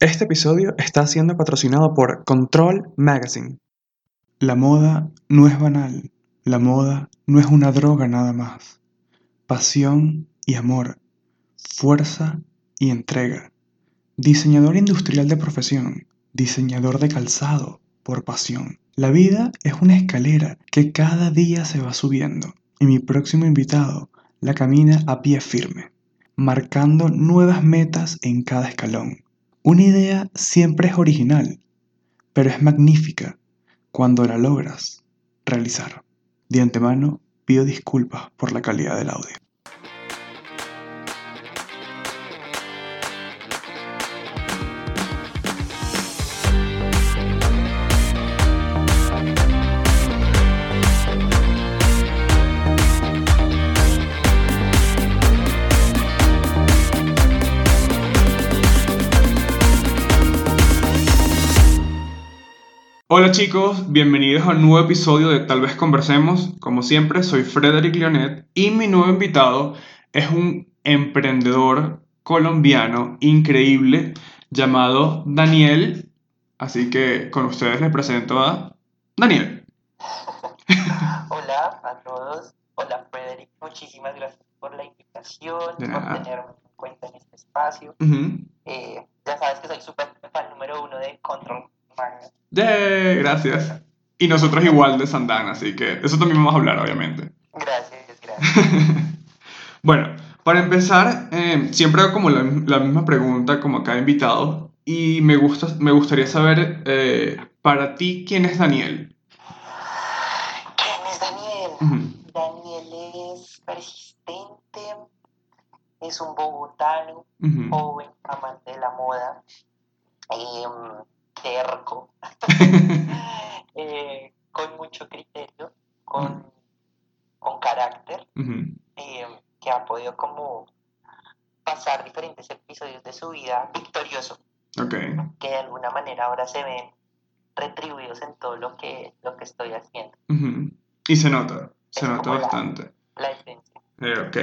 Este episodio está siendo patrocinado por Control Magazine. La moda no es banal, la moda no es una droga nada más. Pasión y amor, fuerza y entrega. Diseñador industrial de profesión, diseñador de calzado por pasión. La vida es una escalera que cada día se va subiendo y mi próximo invitado la camina a pie firme, marcando nuevas metas en cada escalón. Una idea siempre es original, pero es magnífica cuando la logras realizar. De antemano, pido disculpas por la calidad del audio. Hola chicos, bienvenidos a un nuevo episodio de Tal vez conversemos. Como siempre, soy Frederick Leonet y mi nuevo invitado es un emprendedor colombiano increíble llamado Daniel. Así que con ustedes les presento a Daniel. Hola a todos. Hola Frederick, muchísimas gracias por la invitación, por tenerme en cuenta en este espacio. Eh, ya sabes que soy súper fan número uno de Control Yeah, gracias. Y nosotros igual de Sandana, así que eso también vamos a hablar, obviamente. Gracias, gracias. bueno, para empezar, eh, siempre hago como la, misma pregunta como cada invitado y me, gusta, me gustaría saber, eh, para ti, ¿quién es Daniel? ¿Quién es Daniel? Daniel es persistente, es un bogotano, joven, amante de la moda. Em, terco, eh, con mucho criterio, con, con carácter, eh, que ha podido como pasar diferentes episodios de su vida victorioso, que de alguna manera ahora se ven retribuidos en todo lo que, lo que estoy haciendo. Y se nota, se nota bastante. La, la eh, ok.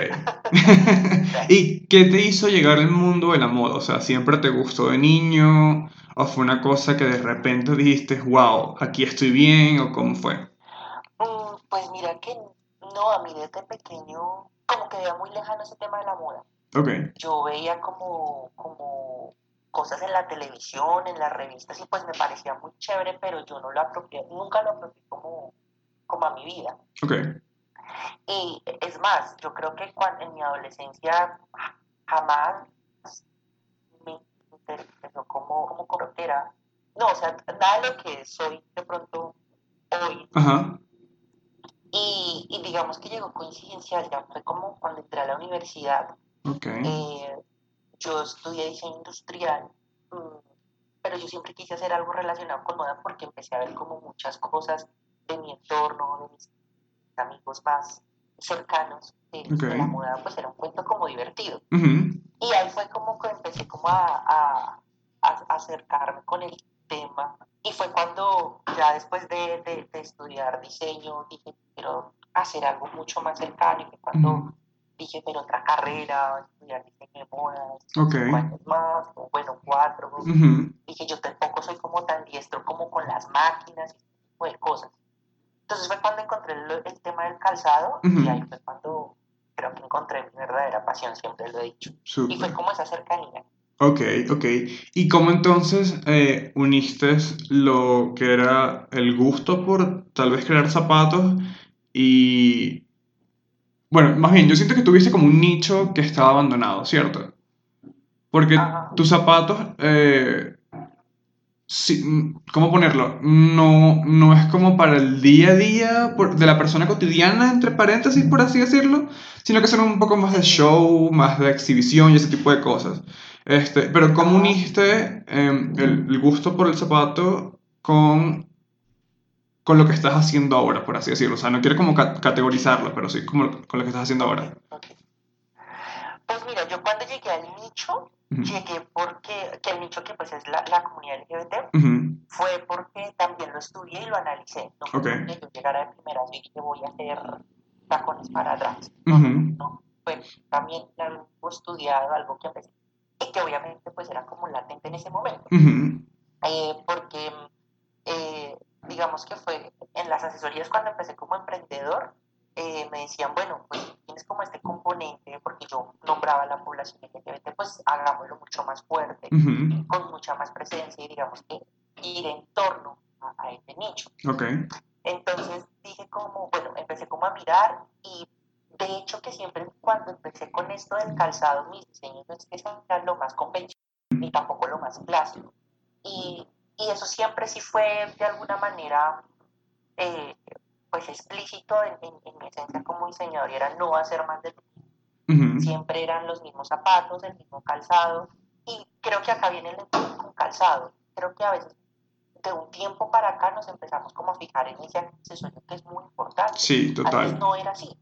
¿Y qué te hizo llegar al mundo de la moda? O sea, ¿siempre te gustó de niño? ¿O fue una cosa que de repente dijiste, wow, aquí estoy bien? ¿O cómo fue? Mm, pues mira que no, a mí desde pequeño como que veía muy lejano ese tema de la moda. Okay. Yo veía como, como cosas en la televisión, en las revistas y pues me parecía muy chévere, pero yo no lo apropié, nunca lo apropié como, como a mi vida. Okay. Y es más, yo creo que cuando, en mi adolescencia jamás como, como cortera. No, o sea, nada de lo que soy de pronto hoy. Y, y, digamos que llegó coincidencial, ya fue como cuando entré a la universidad. Eh, yo estudié diseño industrial, mm, pero yo siempre quise hacer algo relacionado con moda porque empecé a ver como muchas cosas de mi entorno, de mis amigos más cercanos de, la moda, pues era un cuento como divertido. Y ahí fue como que empecé como a, acercarme con el tema. Y fue cuando ya después de, de, estudiar diseño dije, quiero hacer algo mucho más cercano. Y fue cuando dije, pero otra carrera, estudiar diseño de modas, okay. años más, o bueno, cuatro. Dije, yo tampoco soy como tan diestro como con las máquinas y ese tipo de cosas. Entonces fue cuando encontré el, tema del calzado y ahí fue cuando creo que encontré mi verdadera pasión, siempre lo he dicho. Y fue como esa cercanía. Ok, ok. ¿Y cómo entonces eh, uniste lo que era el gusto por tal vez crear zapatos y... Bueno, más bien, yo siento que tuviste como un nicho que estaba abandonado, ¿cierto? Porque tus zapatos eh, ¿cómo ponerlo? No, no es como para el día a día de la persona cotidiana, entre paréntesis, por así decirlo, sino que son un poco más de show, más de exhibición y ese tipo de cosas. Este, pero ¿cómo uniste em, el, gusto por el zapato con, con lo que estás haciendo ahora, por así decirlo? O sea, no quiero como categorizarlo, pero sí como con lo que estás haciendo ahora. Pues mira, yo cuando llegué al nicho, llegué porque, que el nicho que pues es la, la comunidad LGBT, fue porque también lo estudié y lo analicé. No fue porque yo llegara de primera y dije voy a hacer tacones para atrás. No, fue también algo estudiado, algo que empecé. Y que obviamente pues era como latente en ese momento. Eh, porque eh, digamos que fue en las asesorías cuando empecé como emprendedor, eh, me decían, bueno, pues tienes como este componente, porque yo nombraba la población LGBT, pues hagámoslo mucho más fuerte, con mucha más presencia y digamos que ir en torno a, este nicho. Okay. Entonces dije como, bueno, empecé como a mirar y de hecho que siempre cuando empecé con esto del calzado, mis diseños no es que sean lo más convencional ni tampoco lo más clásico. Y, y eso siempre sí fue de alguna manera eh, pues explícito en, en, mi esencia como diseñador y era no hacer más de lo Siempre eran los mismos zapatos, el mismo calzado y creo que acá viene el con calzado. Creo que a veces de un tiempo para acá nos empezamos como a fijar en ese accesorio que es muy importante. Sí, total. Antes no era así.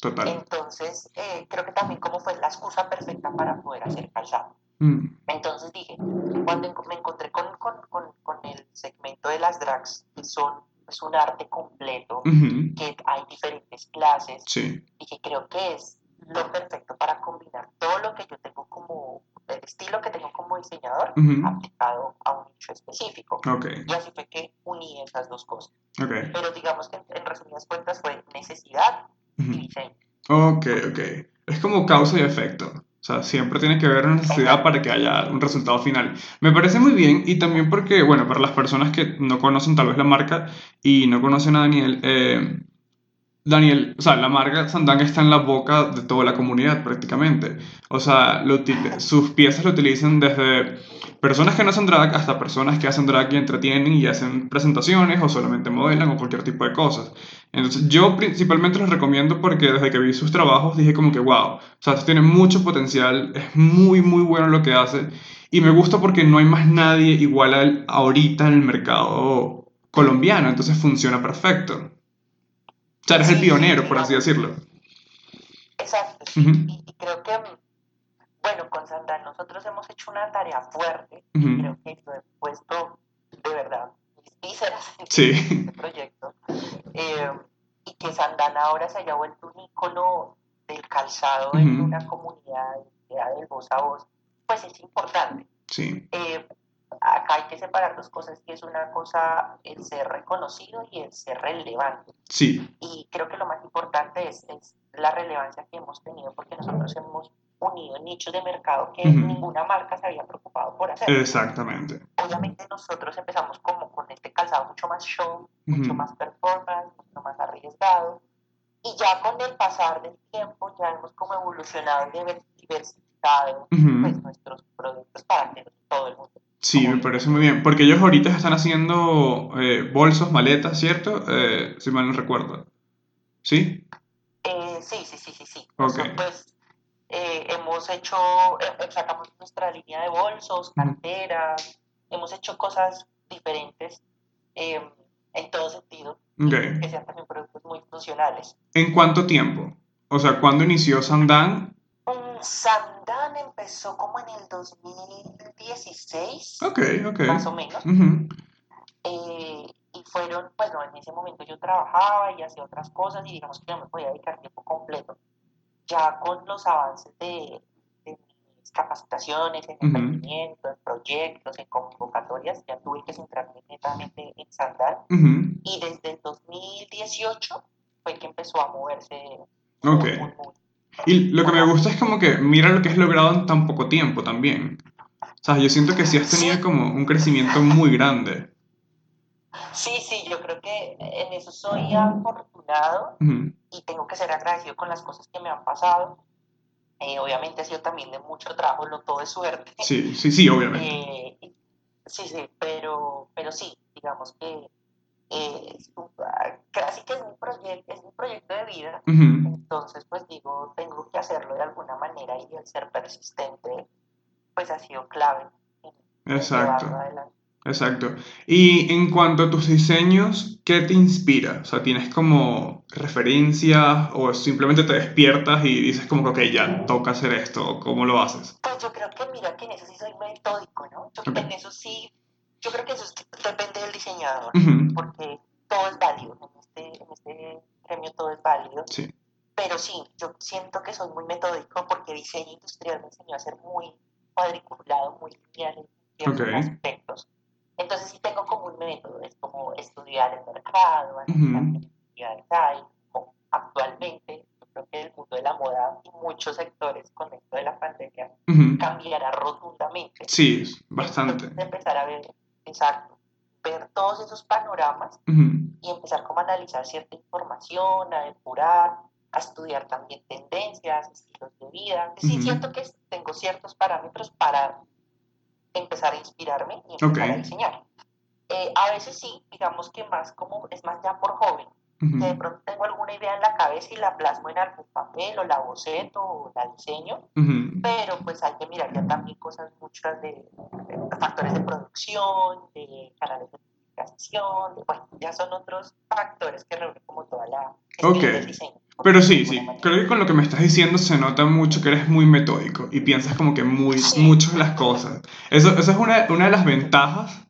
Total. Entonces, eh, creo que también como fue la excusa perfecta para poder hacer calzado. Mm. Entonces dije, cuando me encontré con, con, con, con, el segmento de las drags, que son es un arte completo, que hay diferentes clases, sí. y que creo que es lo perfecto para combinar todo lo que yo tengo como, el estilo que tengo como diseñador, aplicado a un nicho específico. Okay. Y así fue que uní esas dos cosas. Okay. Pero digamos que en resumidas cuentas fue necesidad y diseño. Ok, ok. Es como causa y efecto. O sea, siempre tiene que haber una necesidad para que haya un resultado final. Me parece muy bien y también porque, bueno, para las personas que no conocen tal vez la marca y no conocen a Daniel, eh, Daniel, o sea, la marca Sandang está en la boca de toda la comunidad prácticamente. O sea, sus piezas lo utilizan desde personas que no hacen drag hasta personas que hacen drag y entretienen y hacen presentaciones o solamente modelan o cualquier tipo de cosas. Entonces, yo principalmente los recomiendo porque desde que vi sus trabajos dije como que, wow, o sea, tiene mucho potencial, es muy, muy bueno lo que hace y me gusta porque no hay más nadie igual a él ahorita en el mercado colombiano, entonces funciona perfecto. O sea, eres el pionero, por así decirlo. Exacto, y, creo que, bueno, con Sandal nosotros hemos hecho una tarea fuerte, creo que lo he puesto de verdad mis vísceras en este proyecto, eh, y que Sandana ahora se haya vuelto un ícono del calzado en una comunidad de voz a voz, pues es importante. Sí. Eh, acá hay que separar dos cosas, que es una cosa el ser reconocido y el ser relevante. Sí. Y creo que lo más importante es, es la relevancia que hemos tenido, porque nosotros hemos unido nichos de mercado que ninguna marca se había preocupado por hacer. Exactamente. Obviamente nosotros empezamos como con este calzado mucho más show, mucho más performance, mucho más arriesgado, y ya con el pasar del tiempo ya hemos como evolucionado y diversificado pues, nuestros productos para que todo el mundo Sí, me parece muy bien. Porque ellos ahorita están haciendo eh, bolsos, maletas, ¿cierto? Eh, si mal no recuerdo. ¿Sí? Eh, sí, sí, sí, sí, sí. Okay. pues hemos hecho, sacamos nuestra línea de bolsos, carteras, hemos hecho cosas diferentes en todo sentido. Que sean también productos muy funcionales. ¿En cuánto tiempo? O sea, ¿cuándo inició Sandan Sandan empezó como en el 2016. Ok, ok. Más o menos. Eh, y fueron, pues no, en ese momento yo trabajaba y hacía otras cosas y digamos que no me podía dedicar tiempo completo. Ya con los avances de, mis capacitaciones, en emprendimiento, en proyectos, en convocatorias, ya tuve que centrarme netamente en Sandan. Y desde el 2018 fue que empezó a moverse okay. muy, muy, y lo que me gusta es como que mira lo que has logrado en tan poco tiempo también. O sea, yo siento que sí has tenido como un crecimiento muy grande. Sí, sí, yo creo que en eso soy afortunado y tengo que ser agradecido con las cosas que me han pasado. Eh, obviamente ha sido también de mucho trabajo, no todo es suerte. Sí, sí, sí, obviamente. Eh, sí, sí, pero, pero sí, digamos que es casi que es un, proyecto, es un proyecto de vida, entonces pues digo, tengo que hacerlo de alguna manera y el ser persistente pues ha sido clave. Exacto. Exacto. Y en cuanto a tus diseños, ¿qué te inspira? O sea, ¿tienes como referencias o simplemente te despiertas y dices como que, ok, ya, toca hacer esto? ¿Cómo lo haces? Pues yo creo que, mira, que en eso sí soy metódico, ¿no? Yo en eso sí yo creo que eso depende del diseñador, porque todo es válido, en este, en este premio todo es válido. Pero sí, yo siento que soy muy metódico porque diseño industrial me enseñó a ser muy cuadriculado, muy lineal en ciertos aspectos. Entonces sí tengo como un método, es como estudiar el mercado, analizar qué hay, actualmente yo creo que el mundo de la moda y muchos sectores con esto de la pandemia cambiará rotundamente. Sí, bastante. empezar a ver, exacto, ver todos esos panoramas y empezar como a analizar cierta información, a depurar, a estudiar también tendencias, estilos de vida. Sí, siento que tengo ciertos parámetros para empezar a inspirarme y empezar a diseñar. Eh, a veces sí, digamos que más como es más ya por joven, que de pronto tengo alguna idea en la cabeza y la plasmo en algún papel o la boceto o la diseño, pero pues hay que mirar ya también cosas muchas de, factores de producción, de canales de comunicación, bueno, ya son otros factores que reúnen como toda la okay. del diseño. Pero sí, sí, creo que con lo que me estás diciendo se nota mucho que eres muy metódico y piensas como que muy, mucho en las cosas. Eso, eso es una, una de las ventajas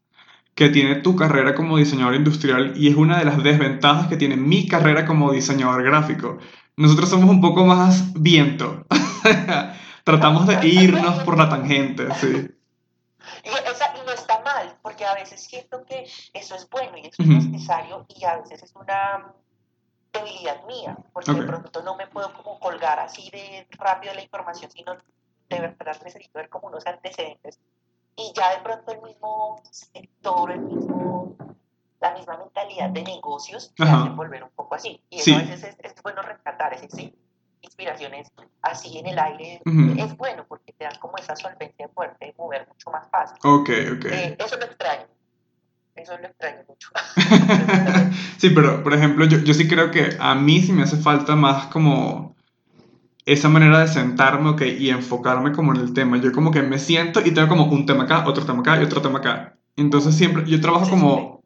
que tiene tu carrera como diseñador industrial y es una de las desventajas que tiene mi carrera como diseñador gráfico. Nosotros somos un poco más viento. Tratamos de irnos por la tangente, sí. Y, mal, porque a veces siento que eso es bueno y eso es necesario y a veces es una debilidad mía, porque de pronto no me puedo como colgar así de rápido la información, sino de verdad necesito ver como unos antecedentes. Y ya de pronto el mismo sector, el mismo, la misma mentalidad de negocios se hace volver un poco así. Y eso a veces es, bueno rescatar esas inspiraciones así en el aire. Es bueno porque te dan como esa solvencia fuerte de mover mucho más fácil. Ok, ok. Eh, eso lo extraño. Eso lo extraño mucho. sí, pero por ejemplo, yo, yo sí creo que a mí sí me hace falta más como esa manera de sentarme okay, y enfocarme como en el tema. Yo como que me siento y tengo como un tema acá, otro tema acá y otro tema acá. Entonces siempre, yo trabajo como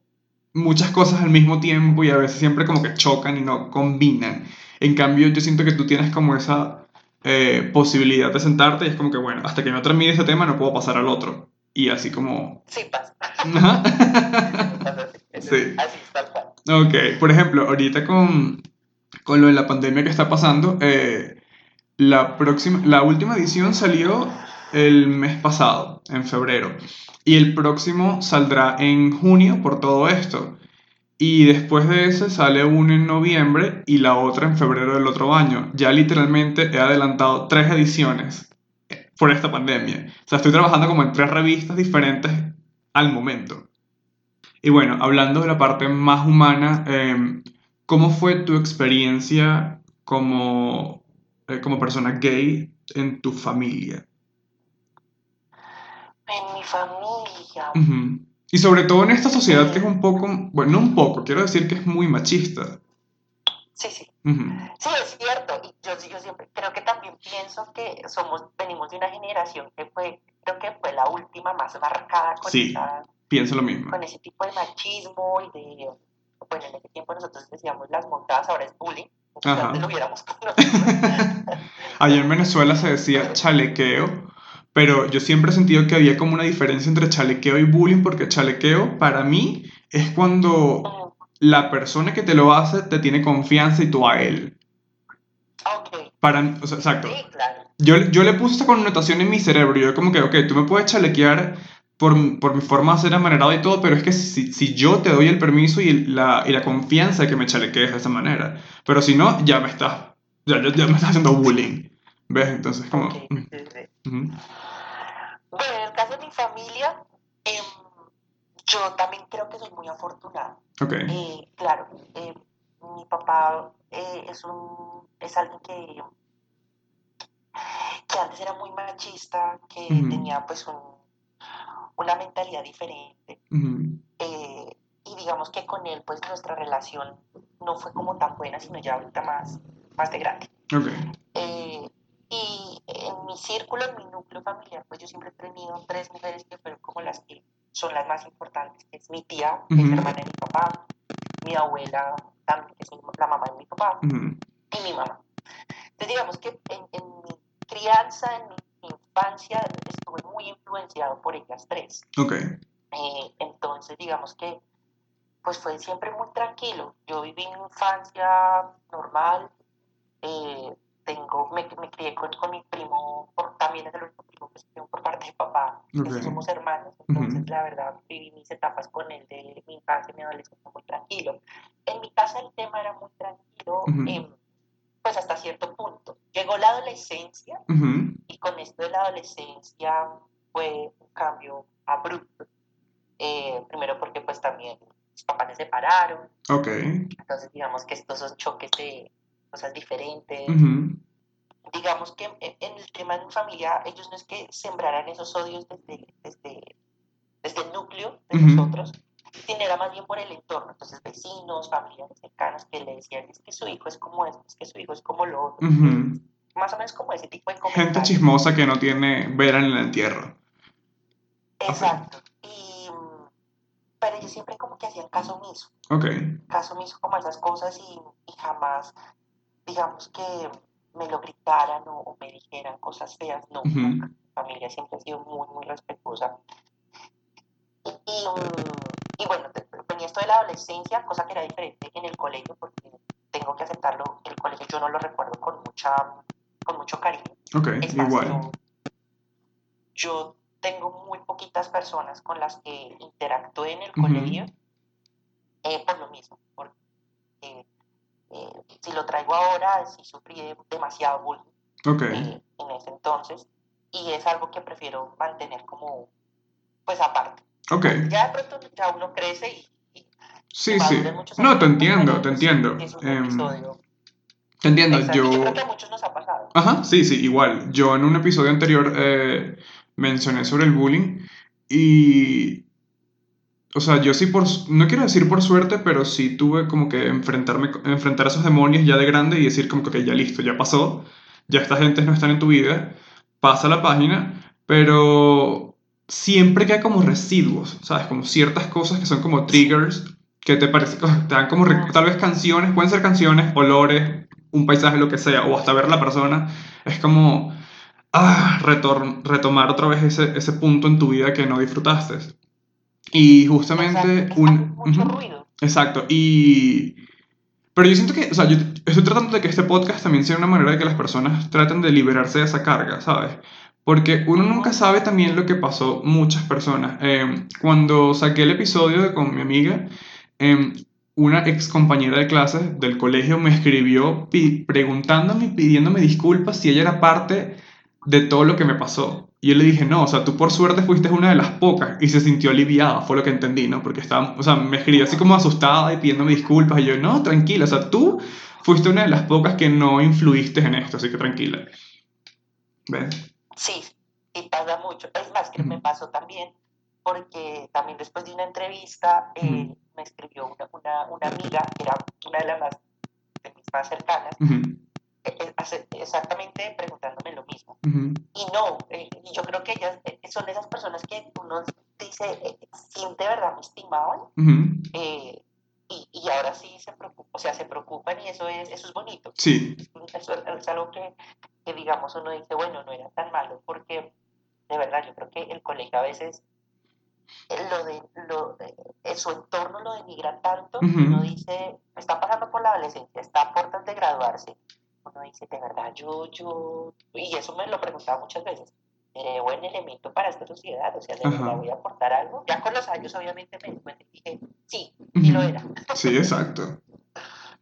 muchas cosas al mismo tiempo y a veces siempre como que chocan y no combinan. En cambio, yo siento que tú tienes como esa eh, posibilidad de sentarte y es como que, bueno, hasta que no termine ese tema no puedo pasar al otro. Y así como... Sí, pasa. sí. Así, tal cual. Ok, por ejemplo, ahorita con, con lo de la pandemia que está pasando, eh, la, próxima, la última edición salió el mes pasado, en febrero, y el próximo saldrá en junio por todo esto. Y después de ese sale uno en noviembre y la otra en febrero del otro año. Ya literalmente he adelantado tres ediciones por esta pandemia. O sea, estoy trabajando como en tres revistas diferentes al momento. Y bueno, hablando de la parte más humana, em, ¿cómo fue tu experiencia como eh, como persona gay en tu familia? En mi familia. Y sobre todo en esta sociedad que es un poco, bueno, no un poco, quiero decir que es muy machista. Sí, sí. Sí, es cierto. Y yo, yo, siempre creo que también pienso que somos, venimos de una generación que fue, creo que fue la última más marcada con sí, pienso lo mismo. Con ese tipo de machismo y de, bueno, en ese tiempo nosotros decíamos las montadas, ahora es bullying. Ajá. Allá en Venezuela se decía chalequeo, pero yo siempre he sentido que había como una diferencia entre chalequeo y bullying, porque chalequeo para mí es cuando la persona que te lo hace te tiene confianza y tú a él. Ok. Para, o sea, exacto. Sí, claro. Yo, yo le puse esta connotación en mi cerebro. Yo como que, ok, tú me puedes chalequear por, por, mi forma de ser amanerado y todo, pero es que si, si yo te doy el permiso y la, y la, confianza de que me chalequees de esa manera, pero si no, ya me estás, ya, ya, me estás haciendo bullying, ¿ves? Entonces, como... Bueno, en el caso de mi familia, eh, yo también creo que soy muy afortunada. Okay. Eh, claro, eh, mi papá eh, es, un, es alguien que, que antes era muy machista, que tenía pues un una mentalidad diferente. Eh, y digamos que con él, pues nuestra relación no fue como tan buena, sino ya ahorita más, más de grande. Y en mi círculo, en mi núcleo familiar, pues yo siempre he tenido tres mujeres que fueron como las que son las más importantes, que es mi tía, que es hermana de mi papá, mi abuela también, que es la mamá de mi papá, y mi mamá. Entonces digamos que en, en mi crianza, en mi infancia estuve muy influenciado por ellas tres. Ok. Eh, entonces, digamos que pues fue siempre muy tranquilo. Yo viví mi infancia normal, eh, tengo, me, me crié con, con, mi primo por también es el único primo que tengo por parte de papá. somos hermanos, entonces la verdad viví mis etapas con él de mi infancia y mi adolescencia muy tranquilo. En mi casa el tema era muy tranquilo, em, pues hasta cierto punto. Llegó la adolescencia y con esto de la adolescencia fue un cambio abrupto. Eh, primero porque pues también mis papás se separaron. Ok. Entonces digamos que estos son choques de cosas diferentes digamos que en, el tema de mi familia, ellos no es que sembraran esos odios desde, desde, desde el núcleo de nosotros, sino era más bien por el entorno. Entonces, vecinos, familiares cercanas que le decían, es que su hijo es como esto, es que su hijo es como lo otro. Más o menos como ese tipo de comentarios. Gente chismosa que no tiene vera en el entierro. Exacto. Y, pero ellos siempre como que hacían caso omiso. Ok. Caso omiso como esas cosas y, y jamás, digamos que me lo gritaran o, me dijeran cosas feas, no, Mi familia siempre ha sido muy, muy respetuosa. Y, y, bueno, venía esto de la adolescencia, cosa que era diferente en el colegio, porque tengo que aceptarlo, el colegio yo no lo recuerdo con, mucha, con mucho cariño. Ok, igual. Yo, tengo muy poquitas personas con las que interactué en el colegio eh, por lo mismo, lo traigo ahora, si sufrí demasiado bullying eh, en ese entonces, y es algo que prefiero mantener como, pues aparte. Okay. Ya de pronto ya uno crece y... sí, sí. No, te entiendo, te entiendo. Em, te entiendo, yo... Yo creo que a muchos nos ha pasado. Ajá, sí, sí, igual. Yo en un episodio anterior eh, mencioné sobre el bullying y o sea, yo sí por, no quiero decir por suerte, pero sí tuve como que enfrentarme, enfrentar a esos demonios ya de grande y decir como que ya listo, ya pasó, ya esta gente no están en tu vida, pasa la página, pero siempre queda como residuos, ¿sabes? Como ciertas cosas que son como triggers, que te, parece, te dan como tal vez canciones, pueden ser canciones, olores, un paisaje, lo que sea, o hasta ver a la persona, es como, ah, retomar otra vez ese, ese punto en tu vida que no disfrutaste. Y justamente un... exacto, y... Pero yo siento que, o sea, yo estoy tratando de que este podcast también sea una manera de que las personas traten de liberarse de esa carga, ¿sabes? Porque uno nunca sabe también lo que pasó muchas personas. Em, cuando saqué el episodio con mi amiga, eh, una ex compañera de clases del colegio me escribió preguntándome y pidiéndome disculpas si ella era parte de todo lo que me pasó. Y yo le dije, no, o sea, tú por suerte fuiste una de las pocas. Y se sintió aliviada, fue lo que entendí, ¿no? Porque estaba, o sea, me escribió así como asustada y pidiéndome disculpas. Y yo, no, tranquila, o sea, tú fuiste una de las pocas que no influiste en esto, así que tranquila. ¿Ves? Sí, y pasa mucho. Es más, que me pasó también, porque también después de una entrevista eh, me escribió una, una, una, amiga, que era una de las más, de mis más cercanas, exactamente preguntándome lo mismo. Y no, eh, yo creo que ellas eh, son esas personas que uno dice, eh, siente verdad me estimaban, y, y, ahora sí se preocupan, o sea, se preocupan y eso es, eso es bonito. Sí. Eso es, algo que, que, digamos, uno dice, bueno, no era tan malo, porque de verdad yo creo que el colegio a veces lo de, lo en su entorno lo denigra tanto, uno dice, está pasando por la adolescencia, está a puertas de graduarse, uno dice, de verdad, yo, yo, y eso me lo preguntaba muchas veces, ¿seré buen elemento para esta sociedad? O sea, ¿de verdad voy a aportar algo? Ya con los años, obviamente, me dije, sí, sí lo era. Sí, exacto.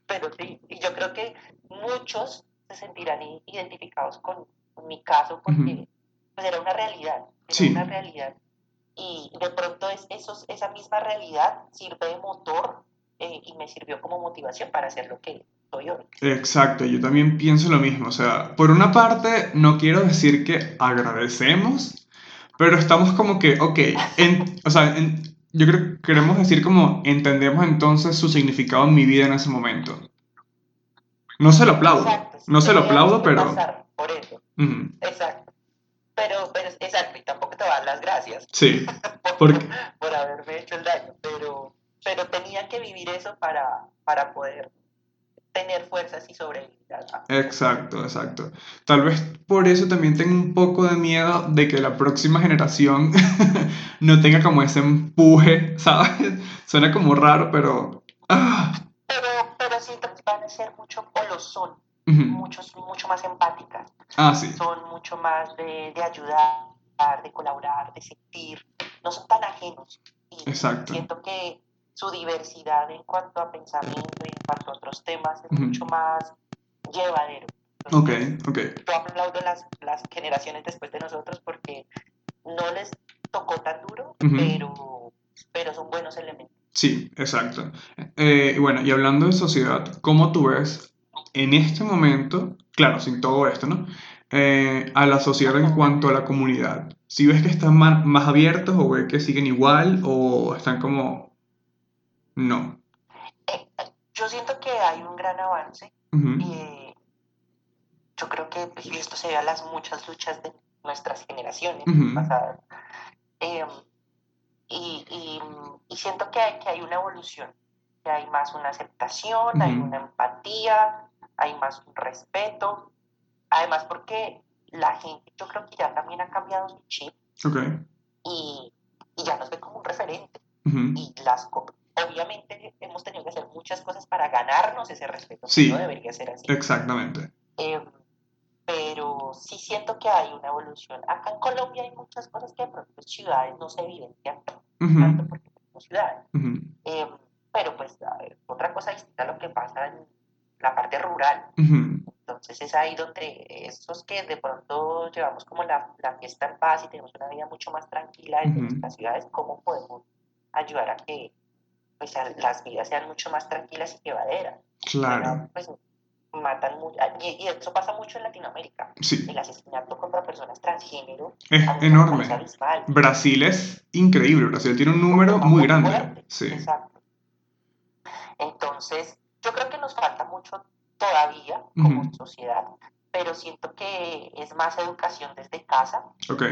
Pero sí, y yo creo que muchos se sentirán identificados con, mi caso porque pues, era una realidad, era una realidad. Y de pronto es, esos, esa misma realidad sirve de motor eh, y me sirvió como motivación para hacer lo que, Exacto, yo también pienso lo mismo. O sea, por una parte, no quiero decir que agradecemos, pero estamos como que, ok, o sea, yo creo que queremos decir como entendemos entonces su significado en mi vida en ese momento. No se lo aplaudo, no se lo aplaudo, pero... Por eso. Exacto. Pero, pero, exacto, y tampoco te dar las gracias. Sí. por, por haberme hecho el daño, pero, pero tenía que vivir eso para, para poder tener fuerzas y sobrevivir. Exacto, exacto. Tal vez por eso también tengo un poco de miedo de que la próxima generación no tenga como ese empuje, ¿sabes? Suena como raro, pero... ¡ah! Pero, pero sí van a ser mucho, o lo son, muchos, mucho más empáticas. Ah, sí. Son mucho más de, de ayudar, de colaborar, de sentir. No son tan ajenos. Y Exacto. Siento que su diversidad en cuanto a pensamiento y en cuanto a otros temas es mucho más llevadero. ok, ok. Yo aplaudo las, las generaciones después de nosotros porque no les tocó tan duro, pero, pero son buenos elementos. Sí, exacto. Eh, bueno, y hablando de sociedad, ¿cómo tú ves en este momento, claro, sin todo esto, ¿no? Eh, a la sociedad en cuanto a la comunidad. Si ves que están más, más abiertos o ves que siguen igual o están como no. Eh, yo siento que hay un gran avance. y yo creo que pues, esto se ve a las muchas luchas de nuestras generaciones pasadas. Em, y, siento que hay, que hay una evolución, que hay más una aceptación, hay una empatía, hay más un respeto. Además, porque la gente, yo creo que ya también ha cambiado su chip. Y, ya nos ve como un referente. Y las obviamente hemos tenido que hacer muchas cosas para ganarnos ese respeto. Sí. No debería ser así. Exactamente. Em, pero sí siento que hay una evolución. Acá en Colombia hay muchas cosas que de pronto en ciudades no se evidencian tanto porque somos ciudades. Em, pero pues otra cosa distinta a lo que pasa en la parte rural. Entonces es ahí donde esos que de pronto llevamos como la, la, fiesta en paz y tenemos una vida mucho más tranquila en nuestras ciudades, ¿cómo podemos ayudar a que pues las vidas sean mucho más tranquilas y llevaderas. Claro. pues matan mucho, y, eso pasa mucho en Latinoamérica. Sí. El asesinato contra personas transgénero es enorme. Brasil es increíble, Brasil tiene un número muy, grande. Sí. Exacto. Entonces, yo creo que nos falta mucho todavía como sociedad, pero siento que es más educación desde casa. Ok.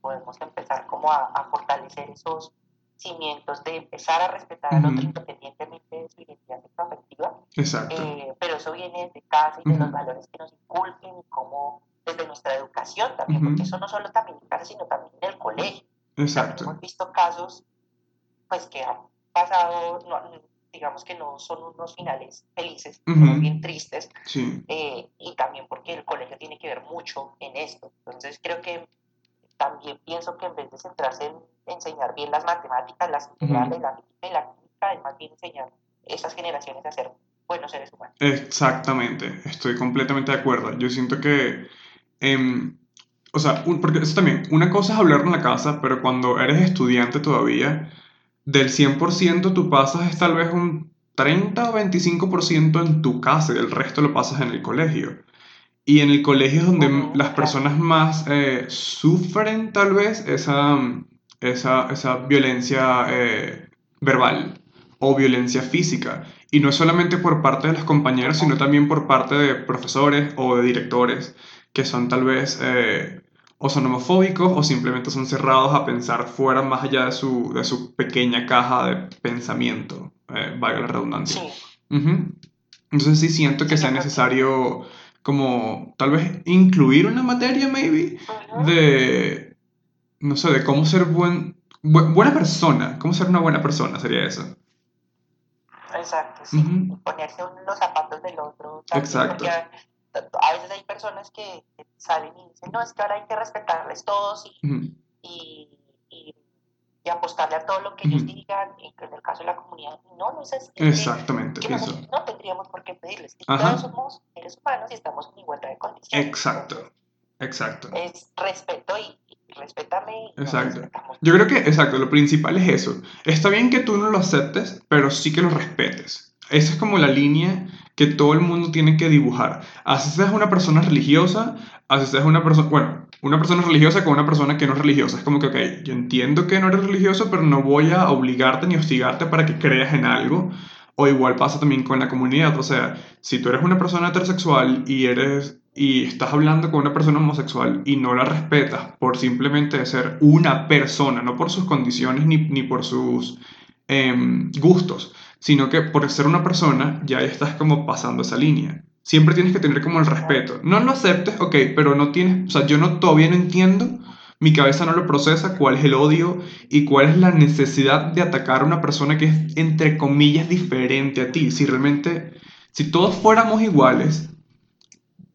podemos empezar como a, a fortalecer esos cimientos de empezar a respetar al otro independientemente de su identidad afectiva. Exacto. Eh, pero eso viene desde casa y de los valores que nos inculquen y cómo desde nuestra educación también, porque eso no solo también en casa, sino también en el colegio. Exacto. hemos visto casos pues que han pasado, digamos que no son unos finales felices, son bien tristes, sí. eh, y también porque el colegio tiene que ver mucho en esto. Entonces creo que también pienso que en vez de centrarse en enseñar bien las matemáticas, las integrales, la física y la química, es más bien enseñar esas generaciones a ser buenos seres humanos. Exactamente, estoy completamente de acuerdo. Yo siento que, eh, o sea, porque eso también, una cosa es hablar en la casa, pero cuando eres estudiante todavía, del 100% tú pasas es tal vez un 30 o 25% en tu casa y el resto lo pasas en el colegio. Y en el colegio es donde las personas más eh, sufren tal vez esa, esa, esa violencia eh, verbal o violencia física. Y no es solamente por parte de los compañeros, sino también por parte de profesores o de directores que son tal vez eh, o son homofóbicos o simplemente son cerrados a pensar fuera más allá de su, de su pequeña caja de pensamiento, valga la redundancia. Entonces sí siento que sea necesario como tal vez incluir una materia, maybe, de, no sé, de cómo ser buen, buena persona, cómo ser una buena persona, sería eso. Exacto, sí, ponerse los zapatos del otro. Exacto. A veces hay personas que salen y dicen, no, es que ahora hay que respetarles todos y, y apostarle a todo lo que ellos digan, en el caso de la comunidad, no, no así. Exactamente, no tendríamos por qué pedirles. Todos somos seres humanos y estamos en igualdad de condiciones. Exacto, exacto. Es respeto y, respétame. exacto. Yo creo que, exacto, lo principal es eso. Está bien que tú no lo aceptes, pero sí que lo respetes. Esa es como la línea que todo el mundo tiene que dibujar. Así seas una persona religiosa, así seas una persona, bueno, una persona religiosa con una persona que no es religiosa. Es como que, ok, yo entiendo que no eres religioso, pero no voy a obligarte ni hostigarte para que creas en algo. O igual pasa también con la comunidad. O sea, si tú eres una persona heterosexual y eres y estás hablando con una persona homosexual y no la respetas por simplemente ser una persona, no por sus condiciones ni, ni por sus em, gustos, sino que por ser una persona ya estás como pasando esa línea siempre tienes que tener como el respeto. No lo aceptes, ok, pero no tienes, o sea, yo no todavía no entiendo, mi cabeza no lo procesa, cuál es el odio y cuál es la necesidad de atacar a una persona que es, entre comillas, diferente a ti. Si realmente, si todos fuéramos iguales,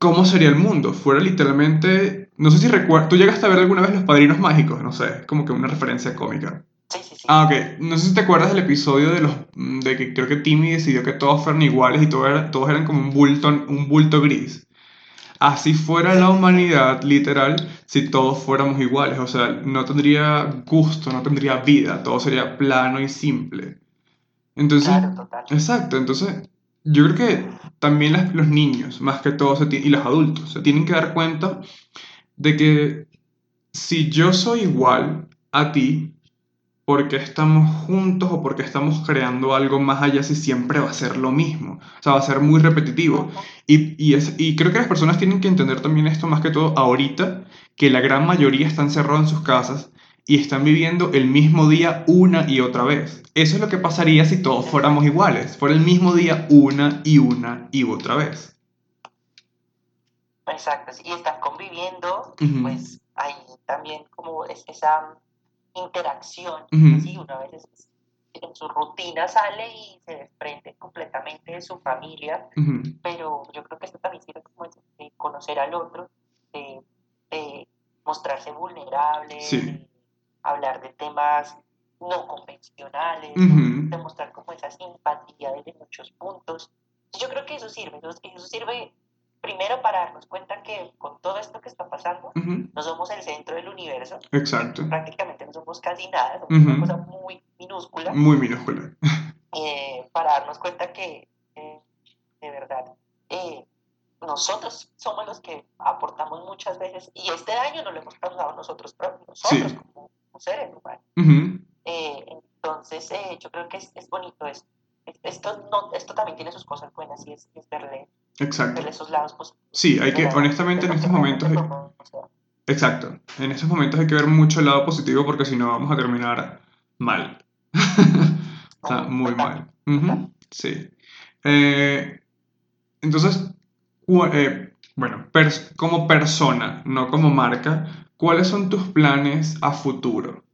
¿cómo sería el mundo? Fuera literalmente, no sé si recuerdas, ¿tú llegaste a ver alguna vez Los Padrinos Mágicos? No sé, como que una referencia cómica. Sí, sí, sí. Ah, ok. No sé si te acuerdas del episodio de los de que creo que Timmy decidió que todos fueran iguales y todos, todos eran como un bulto, un bulto gris. Así fuera la humanidad, literal, si todos fuéramos iguales. O sea, no tendría gusto, no tendría vida, todo sería plano y simple. Entonces, Claro, total. exacto, entonces yo creo que también los niños, más que todo, y los adultos, se tienen que dar cuenta de que si yo soy igual a ti, ¿por qué estamos juntos o por qué estamos creando algo más allá si siempre va a ser lo mismo? O sea, va a ser muy repetitivo. Y, y, es, y creo que las personas tienen que entender también esto más que todo ahorita, que la gran mayoría están cerrados en sus casas y están viviendo el mismo día una y otra vez. Eso es lo que pasaría si todos fuéramos iguales, fuera el mismo día una y una y otra vez. Exacto, sí, y están conviviendo, Ujú. pues hay también como es, esa interacción. ¿sí? Uno a veces en su rutina sale y se desprende completamente de su familia, pero yo creo que esto también sirve como de de conocer al otro, de, de mostrarse vulnerable, Sí. de hablar de temas no convencionales, Ujú. de mostrar como esa simpatía desde muchos puntos. Yo creo que eso sirve, eso, sirve primero para darnos cuenta que con todo esto que está pasando, Ujú. no somos el centro del universo, Exacto. prácticamente no somos casi nada, somos Ujú. una cosa muy minúscula, Muy minúscula. eh, para darnos cuenta que eh, de verdad eh, nosotros somos los que aportamos muchas veces y este daño no lo hemos causado nosotros, pro- nosotros Sí. como, humanos. Ujú. Eh, entonces, eh, yo creo que es, es bonito esto. Es- Esto, no, esto también tiene sus cosas buenas y es, es verle, Exacto. verle esos lados positivos. Sí, hay que, honestamente, en estos momentos... Exacto. En estos momentos hay que ver mucho el lado positivo porque si no vamos a terminar mal. o sea, muy mal. Sí. Eh, entonces, eh, bueno, pers- como persona, no como marca, ¿cuáles son tus planes a futuro?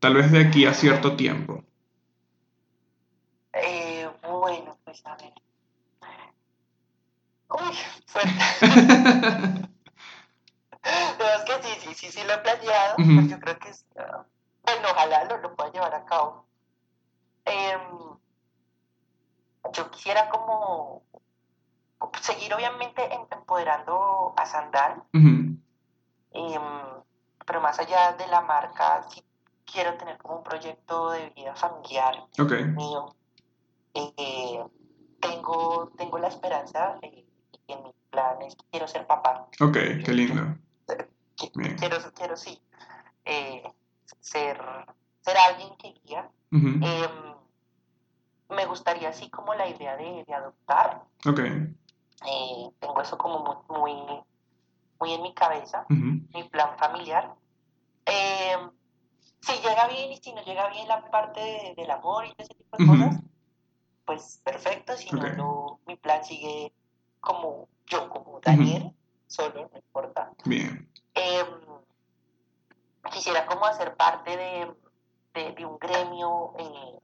Tal vez de aquí a cierto tiempo. Eh, bueno, pues a ver. Uy, suerte. No, es que sí, sí, sí, sí lo he planeado. Pues yo creo que es, ah, bueno, ojalá lo, lo pueda llevar a cabo. Em, yo quisiera como seguir obviamente em- empoderando a Sandal, Ujú, em, pero más allá de la marca, sí quiero tener como un proyecto de vida familiar mío. Eh, tengo, tengo la esperanza eh, y en mi plan es que quiero ser papá. Ok, qué lindo. Bien. Quiero, quiero sí, eh, ser, ser alguien que guía. Em, me gustaría así como la idea de, de adoptar. Ok. Eh, tengo eso como muy, muy, muy en mi cabeza, mi plan familiar. Em, si llega bien y si no llega bien la parte de- del amor y ese tipo de cosas, pues perfecto. Si no, no, mi plan sigue como yo, como Daniel, solo, no importa. Bien. Em, quisiera como hacer parte de, de- de un gremio eh,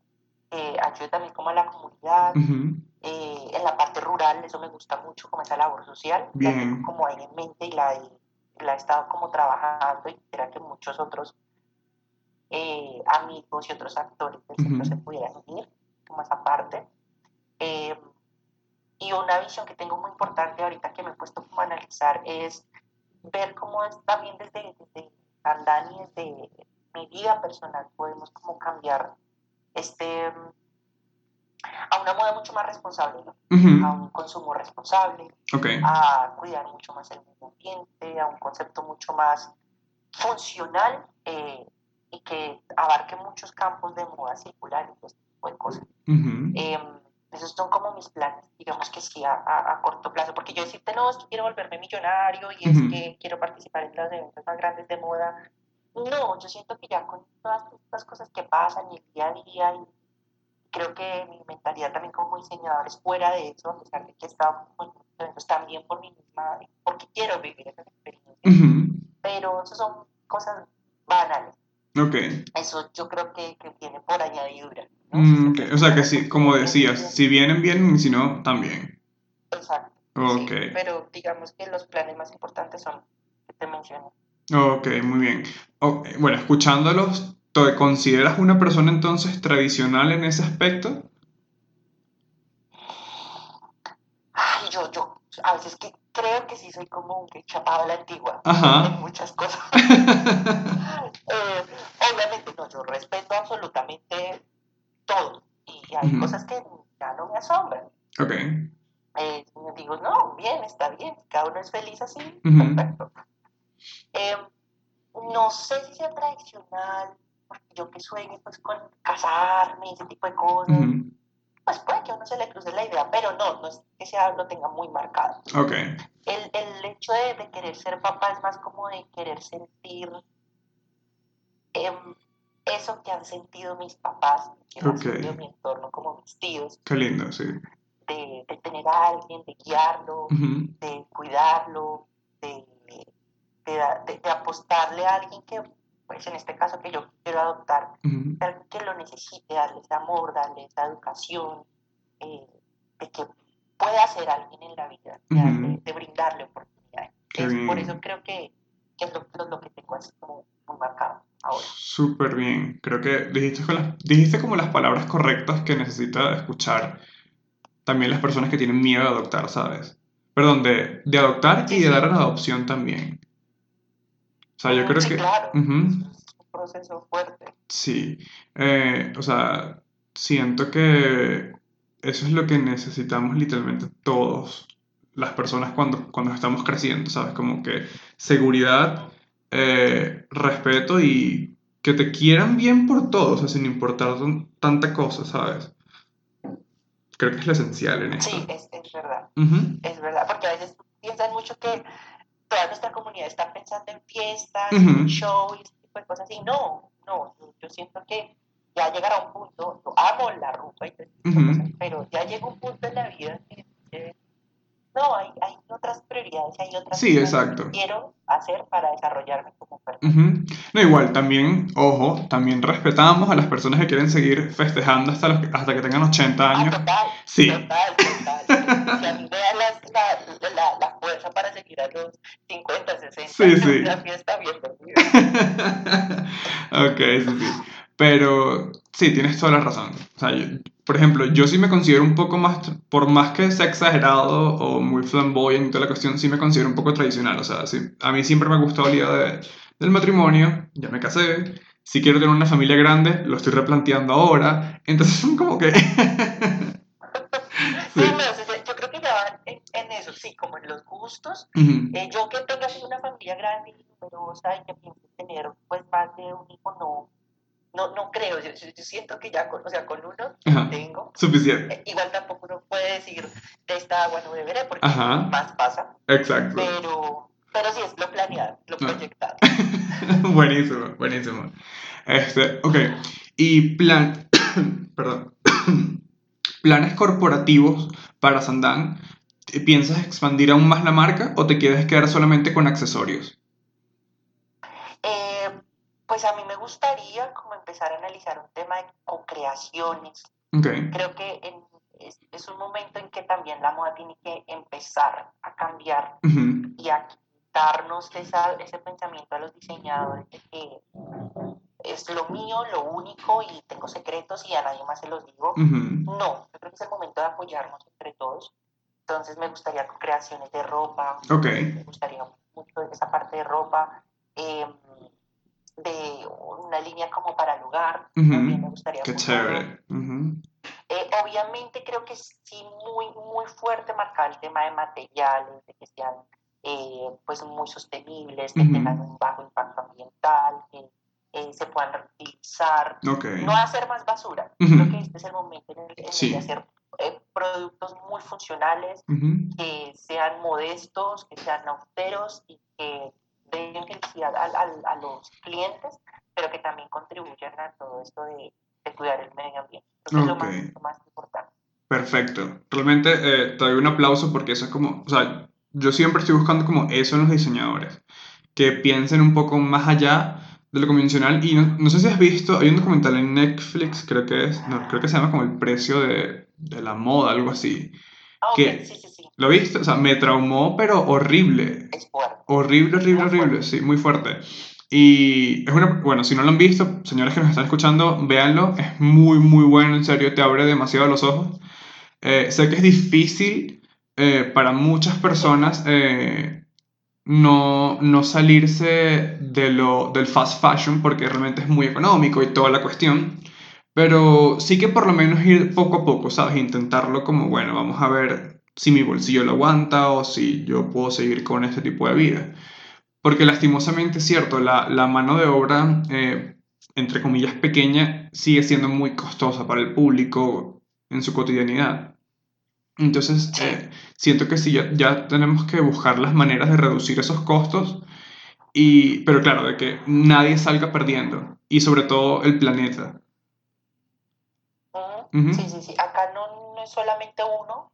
que ayude también como a la comunidad, Ujú, eh, en la parte rural, eso me gusta mucho, como esa labor social, la Bien. tengo como ahí en mente y la, he- la he estado como trabajando y quisiera que muchos otros eh, amigos y otros actores del sector Ujú. se pudieran unir, como esa parte. Em, y una visión que tengo muy importante ahorita que me he puesto como a analizar es ver cómo es también desde, desde Andán y desde mi vida personal podemos como cambiar este a una moda mucho más responsable, ¿no? a un consumo responsable, Ok. a cuidar mucho más el medio ambiente, a un concepto mucho más funcional eh, y que abarque muchos campos de moda circular y todo este tipo de cosas. Ujú, Em, esos son como mis planes, digamos que sí, a, a- a corto plazo, porque yo decirte, no, es que quiero volverme millonario y es Ujú. que quiero participar en los eventos más grandes de moda. No, yo siento que ya con todas estas cosas que pasan y el día a día, y creo que mi mentalidad también como diseñador es fuera de eso, a pesar de que he estado eventos también por mí misma, porque quiero vivir esas experiencias, ujú, pero eso son cosas banales. Ok. Eso yo creo que, que viene por añadidura. ¿no? Mm, Si ok. se O sea que sí, como decías, si vienen bien y si no, también. Exacto. Ok. pero digamos que los planes más importantes son que te mencioné. Ok, muy bien. bueno, escuchándolos, ¿te consideras una persona entonces tradicional en ese aspecto? Ay, yo, yo, a veces que creo que sí soy como un chapado a la antigua en muchas cosas. Eh, obviamente no, yo respeto absolutamente todo y hay cosas que ya no me asombran. Ok. Eh, digo, no, bien, está bien, cada uno es feliz así, perfecto. Eh, no sé si sea tradicional, porque yo que sueñe pues con casarme, ese tipo de cosas, pues puede que a uno se le cruce la idea, pero no, no es que sea, lo tenga muy marcado. Okay. El, el hecho de, de, querer ser papá es más como de querer sentir em, eso que han sentido mis papás, que han sentido mi entorno, como mis tíos. Qué lindo, sí. De, de tener a alguien, de guiarlo, de cuidarlo, de de, de, apostarle a alguien que, pues en este caso que yo quiero adoptar, que lo necesite, darle ese amor, darle esa educación, eh, de que pueda ser alguien en la vida, de, brindarle oportunidades. por eso creo que, que es lo, lo, que tengo así como muy marcado ahora. Súper bien, creo que dijiste, las, dijiste como las palabras correctas que necesita escuchar también las personas que tienen miedo de adoptar, ¿sabes? Perdón, de, de adoptar y de dar a la adopción también. O sea, yo creo sí, que... Claro, es un proceso fuerte. Sí, eh, o sea, siento que eso es lo que necesitamos literalmente todos, las personas cuando, cuando estamos creciendo, ¿sabes? Como que seguridad, eh, respeto y que te quieran bien por todo, o sea, sin importar tanta cosa, ¿sabes? Creo que es lo esencial en esto. Sí, es, es verdad. Es verdad, porque a veces piensan mucho que toda nuestra comunidad está pensando en fiestas, en show y ese tipo de cosas. Y no, no, yo, siento que ya llegará un punto, yo amo la rumba y todo cosas, pero ya llega un punto en la vida que no, hay, hay otras prioridades, hay otras sí, cosas que quiero hacer para desarrollarme como persona. No, igual, también, ojo, también respetamos a las personas que quieren seguir festejando hasta, los, hasta que tengan 80 ah, años. total, sí. total, total. si a mí me da la, la, la, fuerza para seguir a los 50, 60, sí, sí. la fiesta bien dormida. ok, sí, sí. Pero sí, tienes toda la razón. O sea, por ejemplo, yo sí me considero un poco más, por más que sea exagerado o muy flamboyant y toda la cuestión, sí me considero un poco tradicional. O sea, sí, a mí siempre me ha gustado la idea de, del matrimonio, ya me casé, si quiero tener una familia grande, lo estoy replanteando ahora. Entonces son como que... sí, no, yo creo que ya van en, eso, sí, como en los gustos. Eh, yo que tenga una familia grande y numerosa y que piense tener pues más de un hijo, no no, no creo, yo, siento que ya con, o sea, con uno tengo. Suficiente. Eh, igual tampoco uno puede decir de esta agua no beberé porque más pasa. Exacto. Pero, pero sí es lo planeado, lo proyectado. buenísimo, buenísimo. Este, ok. Y plan, perdón, planes corporativos para Sandan. ¿Piensas expandir aún más la marca o te quieres quedar solamente con accesorios? Pues a mí me gustaría como empezar a analizar un tema de co-creaciones. Creo que es, un momento en que también la moda tiene que empezar a cambiar y a quitarnos ese pensamiento a los diseñadores de que es lo mío, lo único y tengo secretos y a nadie más se los digo. No, yo creo que es el momento de apoyarnos entre todos. Entonces me gustaría creaciones de ropa, me gustaría mucho esa parte de ropa. Eh, de una línea como para el hogar, también me gustaría. Qué chévere. Eh, obviamente creo que sí muy, muy fuerte marcar el tema de materiales, de que sean eh, pues muy sostenibles, que tengan un bajo impacto ambiental, que eh, se puedan reutilizar, no hacer más basura. Creo que este es el momento en el, que hacer productos muy funcionales, que sean modestos, que sean austeros y que den felicidad a, a, los clientes, pero que también contribuyan a todo esto de, de cuidar el medio ambiente. Creo es lo más, más, importante. Perfecto. Realmente eh, te doy un aplauso porque eso es como, o sea, yo siempre estoy buscando como eso en los diseñadores, que piensen un poco más allá de lo convencional y no, no sé si has visto, hay un documental en Netflix, creo que es, no, creo que se llama como el precio de, de la moda, algo así, Ah, que, sí, sí, sí. ¿Lo viste? O sea, me traumó, pero horrible. Es fuerte. Horrible, horrible, horrible, sí, muy fuerte. Y es una, bueno, si no lo han visto, señores que nos están escuchando, véanlo, es muy, muy bueno, en serio, te abre demasiado los ojos. Eh, sé que es difícil eh, para muchas personas eh, no, no salirse de lo, del fast fashion porque realmente es muy económico y toda la cuestión, pero sí que por lo menos ir poco a poco, ¿sabes? Intentarlo como, bueno, vamos a ver si mi bolsillo lo aguanta o si yo puedo seguir con este tipo de vida. Porque lastimosamente es cierto, la, la mano de obra, eh, entre comillas, pequeña, sigue siendo muy costosa para el público en su cotidianidad. Entonces, eh, siento que sí, ya, ya, tenemos que buscar las maneras de reducir esos costos, y, pero claro, de que nadie salga perdiendo, y sobre todo el planeta. Sí, sí, sí. Acá no, no es solamente uno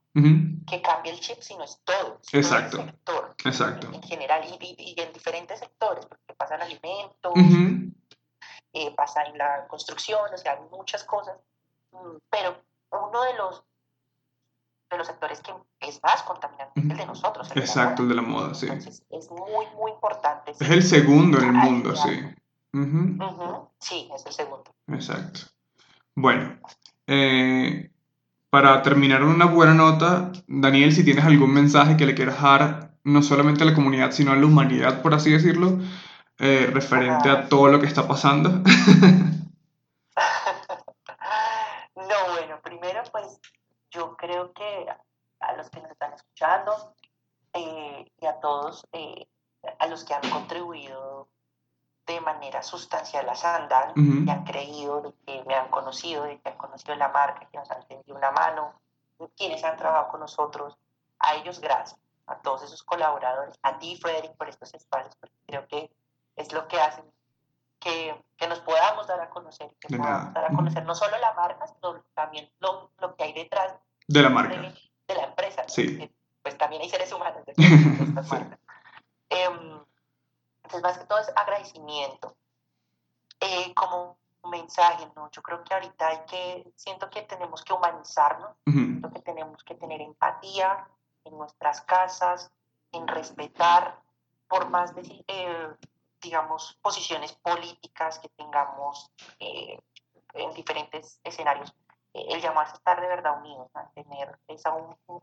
que cambia el chip, sino es todo. Exacto. el sector, Exacto. En, general, y, y, en diferentes sectores, porque pasan alimentos, eh, pasa en la construcción, o sea, muchas cosas. Mm, pero uno de los de los sectores que es más contaminante es el de nosotros. Exacto, el de la moda, sí. Entonces, es muy, muy importante. Es el segundo en el mundo, sí. Sí, es el segundo. Exacto. Bueno, eh, para terminar una buena nota, Daniel, si tienes algún mensaje que le quieras dar no solamente a la comunidad, sino a la humanidad, por así decirlo, eh, referente a todo lo que está pasando. no, bueno, primero pues yo creo que a los que nos están escuchando eh, y a todos, eh, a los que han contribuido de manera sustancial a Sandal, que han creído, que me han conocido, de que han conocido la marca, que nos han tendido una mano, quienes han trabajado con nosotros, a ellos gracias, a todos esos colaboradores, a ti Frederick por estos espacios, porque creo que es lo que hacen que, que nos podamos dar a conocer, que podamos dar a conocer no solo la marca, sino también lo, lo que hay detrás de la marca. De, la empresa. Sí. pues también hay seres humanos detrás de estas marcas. Em, entonces, más que todo es agradecimiento. Eh, como un mensaje, ¿no? Yo creo que ahorita hay que, siento que tenemos que humanizarnos, siento que tenemos que tener empatía en nuestras casas, en respetar, por más de, eh, digamos, posiciones políticas que tengamos eh, en diferentes escenarios, el llamarse estar de verdad unidos, a tener esa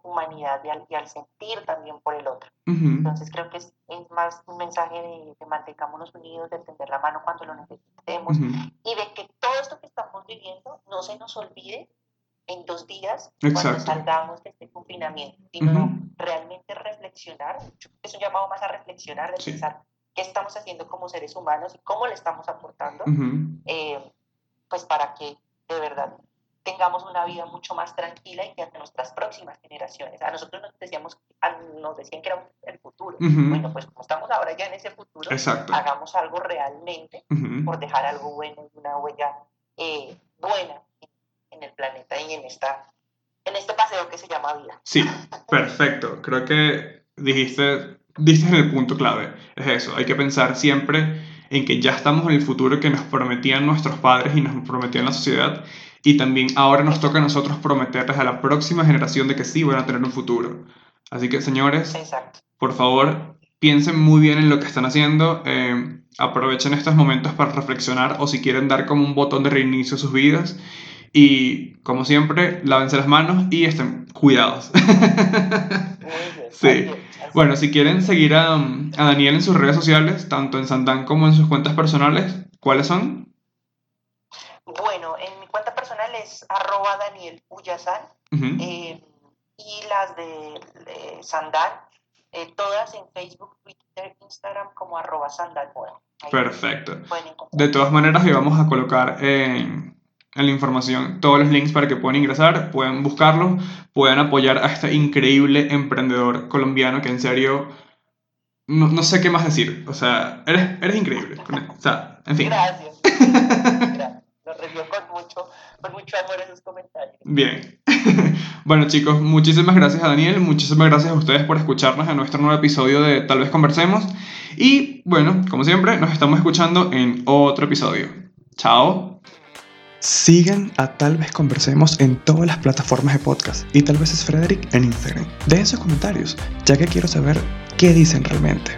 humanidad y al, sentir también por el otro. Entonces creo que es, es, más un mensaje de, de, mantengámonos unidos, de tender la mano cuando lo necesitemos y de que todo esto que estamos viviendo no se nos olvide en dos días cuando salgamos de este confinamiento, sino realmente reflexionar, es un llamado más a reflexionar, de pensar qué estamos haciendo como seres humanos y cómo le estamos aportando, eh, pues para que de verdad tengamos una vida mucho más tranquila y que a nuestras próximas generaciones. A nosotros nos, decíamos, nos decían que era el futuro. Bueno, pues como estamos ahora ya en ese futuro, hagamos algo realmente por dejar algo bueno y una huella eh, buena en el planeta y en, esta, en este paseo que se llama vida. Sí, perfecto. Creo que dijiste, dijiste en el punto clave. Es eso, hay que pensar siempre en que ya estamos en el futuro que nos prometían nuestros padres y nos prometían la sociedad y también ahora nos toca a nosotros prometerles a la próxima generación de que sí van a tener un futuro. Así que señores, por favor, piensen muy bien en lo que están haciendo, eh, aprovechen estos momentos para reflexionar o si quieren dar como un botón de reinicio a sus vidas y como siempre, lávense las manos y estén cuidados. sí. Bueno, si quieren seguir a, a Daniel en sus redes sociales, tanto en Sandán como en sus cuentas personales, ¿cuáles son? Arroba Daniel Uyasan, eh, y las de, Sandal, eh, todas en Facebook, Twitter, Instagram como arroba Sandal Perfecto. De todas maneras, le vamos a colocar en, en, la información todos los links para que puedan ingresar, puedan buscarlo, puedan apoyar a este increíble emprendedor colombiano que en serio... No, no sé qué más decir. O sea, eres, eres increíble. O sea, en fin. Gracias. Con mucho con mucho amor esos comentarios. Bien. bueno chicos, muchísimas gracias a Daniel, muchísimas gracias a ustedes por escucharnos en nuestro nuevo episodio de Tal vez conversemos. Y bueno, como siempre, nos estamos escuchando en otro episodio. Chao. Sigan a Tal vez conversemos en todas las plataformas de podcast y tal vez es Frederick en Instagram. Dejen sus comentarios, ya que quiero saber qué dicen realmente.